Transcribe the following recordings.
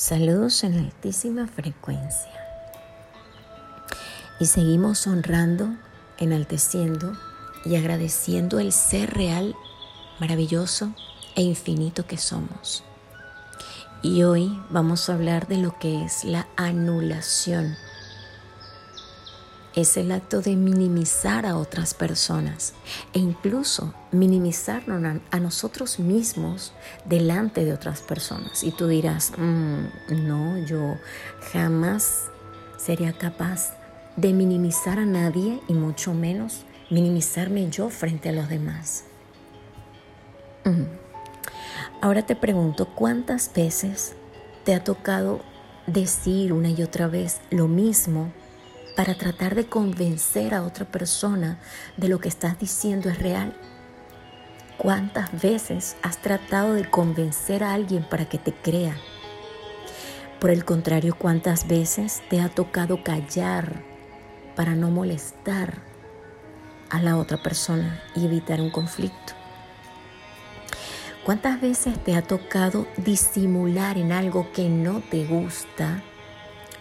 Saludos en altísima frecuencia. Y seguimos honrando, enalteciendo y agradeciendo el ser real, maravilloso e infinito que somos. Y hoy vamos a hablar de lo que es la anulación es el acto de minimizar a otras personas e incluso minimizarnos a nosotros mismos delante de otras personas. Y tú dirás, mm, no, yo jamás sería capaz de minimizar a nadie y mucho menos minimizarme yo frente a los demás. Ahora te pregunto, ¿cuántas veces te ha tocado decir una y otra vez lo mismo para tratar de convencer a otra persona de lo que estás diciendo es real? ¿Cuántas veces has tratado de convencer a alguien para que te crea? Por el contrario, ¿cuántas veces te ha tocado callar para no molestar a la otra persona y evitar un conflicto? ¿Cuántas veces te ha tocado disimular en algo que no te gusta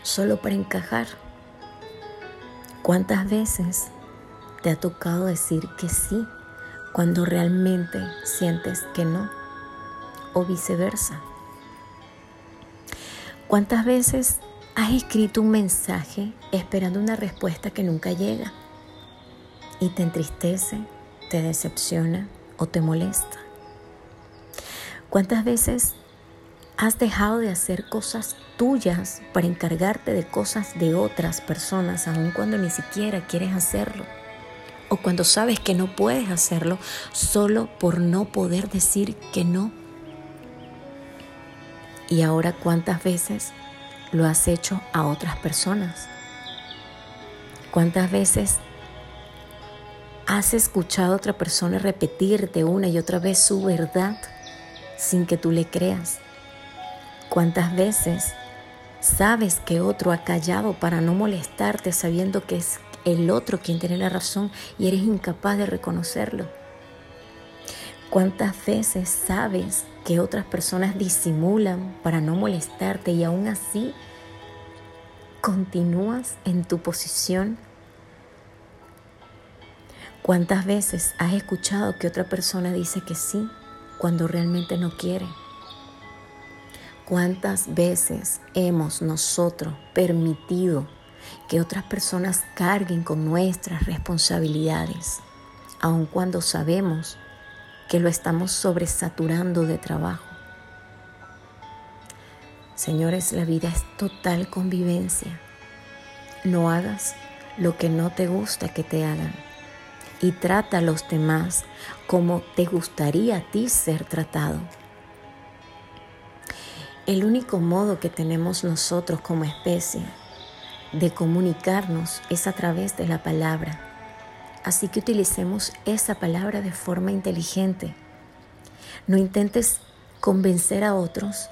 solo para encajar? ¿Cuántas veces te ha tocado decir que sí cuando realmente sientes que no? O viceversa. ¿Cuántas veces has escrito un mensaje esperando una respuesta que nunca llega? Y te entristece, te decepciona o te molesta. ¿Cuántas veces Has dejado de hacer cosas tuyas para encargarte de cosas de otras personas, aun cuando ni siquiera quieres hacerlo. O cuando sabes que no puedes hacerlo solo por no poder decir que no. Y ahora cuántas veces lo has hecho a otras personas. ¿Cuántas veces has escuchado a otra persona repetirte una y otra vez su verdad sin que tú le creas? ¿Cuántas veces sabes que otro ha callado para no molestarte sabiendo que es el otro quien tiene la razón y eres incapaz de reconocerlo? ¿Cuántas veces sabes que otras personas disimulan para no molestarte y aún así continúas en tu posición? ¿Cuántas veces has escuchado que otra persona dice que sí cuando realmente no quiere? ¿Cuántas veces hemos nosotros permitido que otras personas carguen con nuestras responsabilidades, aun cuando sabemos que lo estamos sobresaturando de trabajo? Señores, la vida es total convivencia. No hagas lo que no te gusta que te hagan y trata a los demás como te gustaría a ti ser tratado. El único modo que tenemos nosotros como especie de comunicarnos es a través de la palabra. Así que utilicemos esa palabra de forma inteligente. No intentes convencer a otros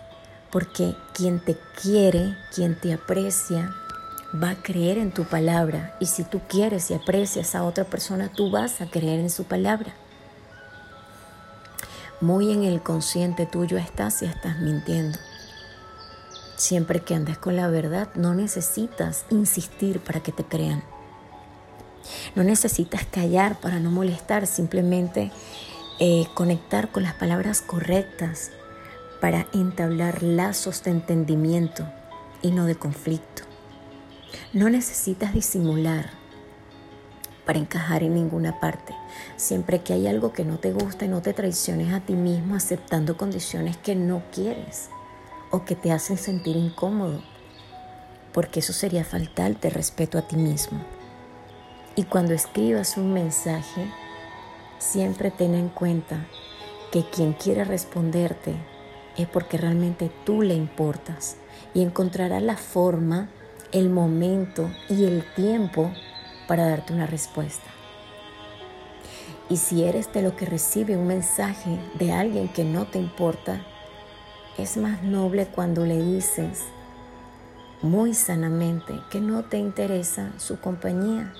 porque quien te quiere, quien te aprecia, va a creer en tu palabra. Y si tú quieres y aprecias a otra persona, tú vas a creer en su palabra. Muy en el consciente tuyo estás y estás mintiendo. Siempre que andes con la verdad, no necesitas insistir para que te crean. No necesitas callar para no molestar, simplemente eh, conectar con las palabras correctas para entablar lazos de entendimiento y no de conflicto. No necesitas disimular para encajar en ninguna parte. Siempre que hay algo que no te gusta, no te traiciones a ti mismo aceptando condiciones que no quieres o que te hacen sentir incómodo, porque eso sería faltarte respeto a ti mismo. Y cuando escribas un mensaje, siempre ten en cuenta que quien quiere responderte es porque realmente tú le importas y encontrará la forma, el momento y el tiempo para darte una respuesta. Y si eres de lo que recibe un mensaje de alguien que no te importa, es más noble cuando le dices muy sanamente que no te interesa su compañía,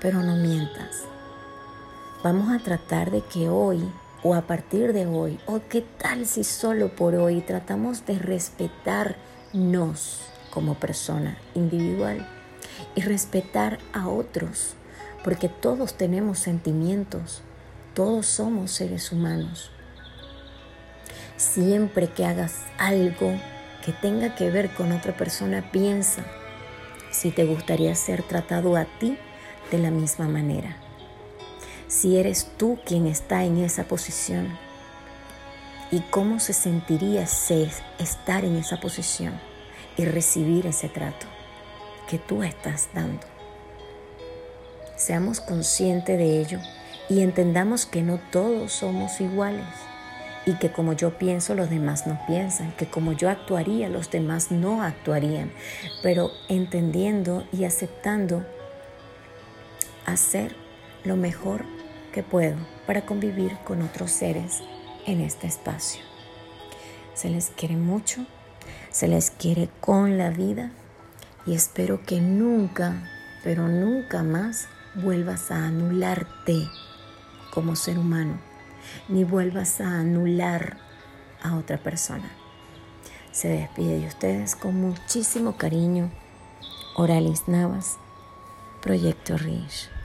pero no mientas. Vamos a tratar de que hoy o a partir de hoy, o qué tal si solo por hoy tratamos de respetarnos como persona individual y respetar a otros, porque todos tenemos sentimientos, todos somos seres humanos. Siempre que hagas algo que tenga que ver con otra persona, piensa si te gustaría ser tratado a ti de la misma manera. Si eres tú quien está en esa posición y cómo se sentiría estar en esa posición y recibir ese trato que tú estás dando. Seamos conscientes de ello y entendamos que no todos somos iguales y que como yo pienso los demás no piensan, que como yo actuaría los demás no actuarían, pero entendiendo y aceptando hacer lo mejor que puedo para convivir con otros seres en este espacio. Se les quiere mucho, se les quiere con la vida y espero que nunca, pero nunca más vuelvas a anularte como ser humano ni vuelvas a anular a otra persona. Se despide de ustedes con muchísimo cariño. Oralis Navas, Proyecto Rich.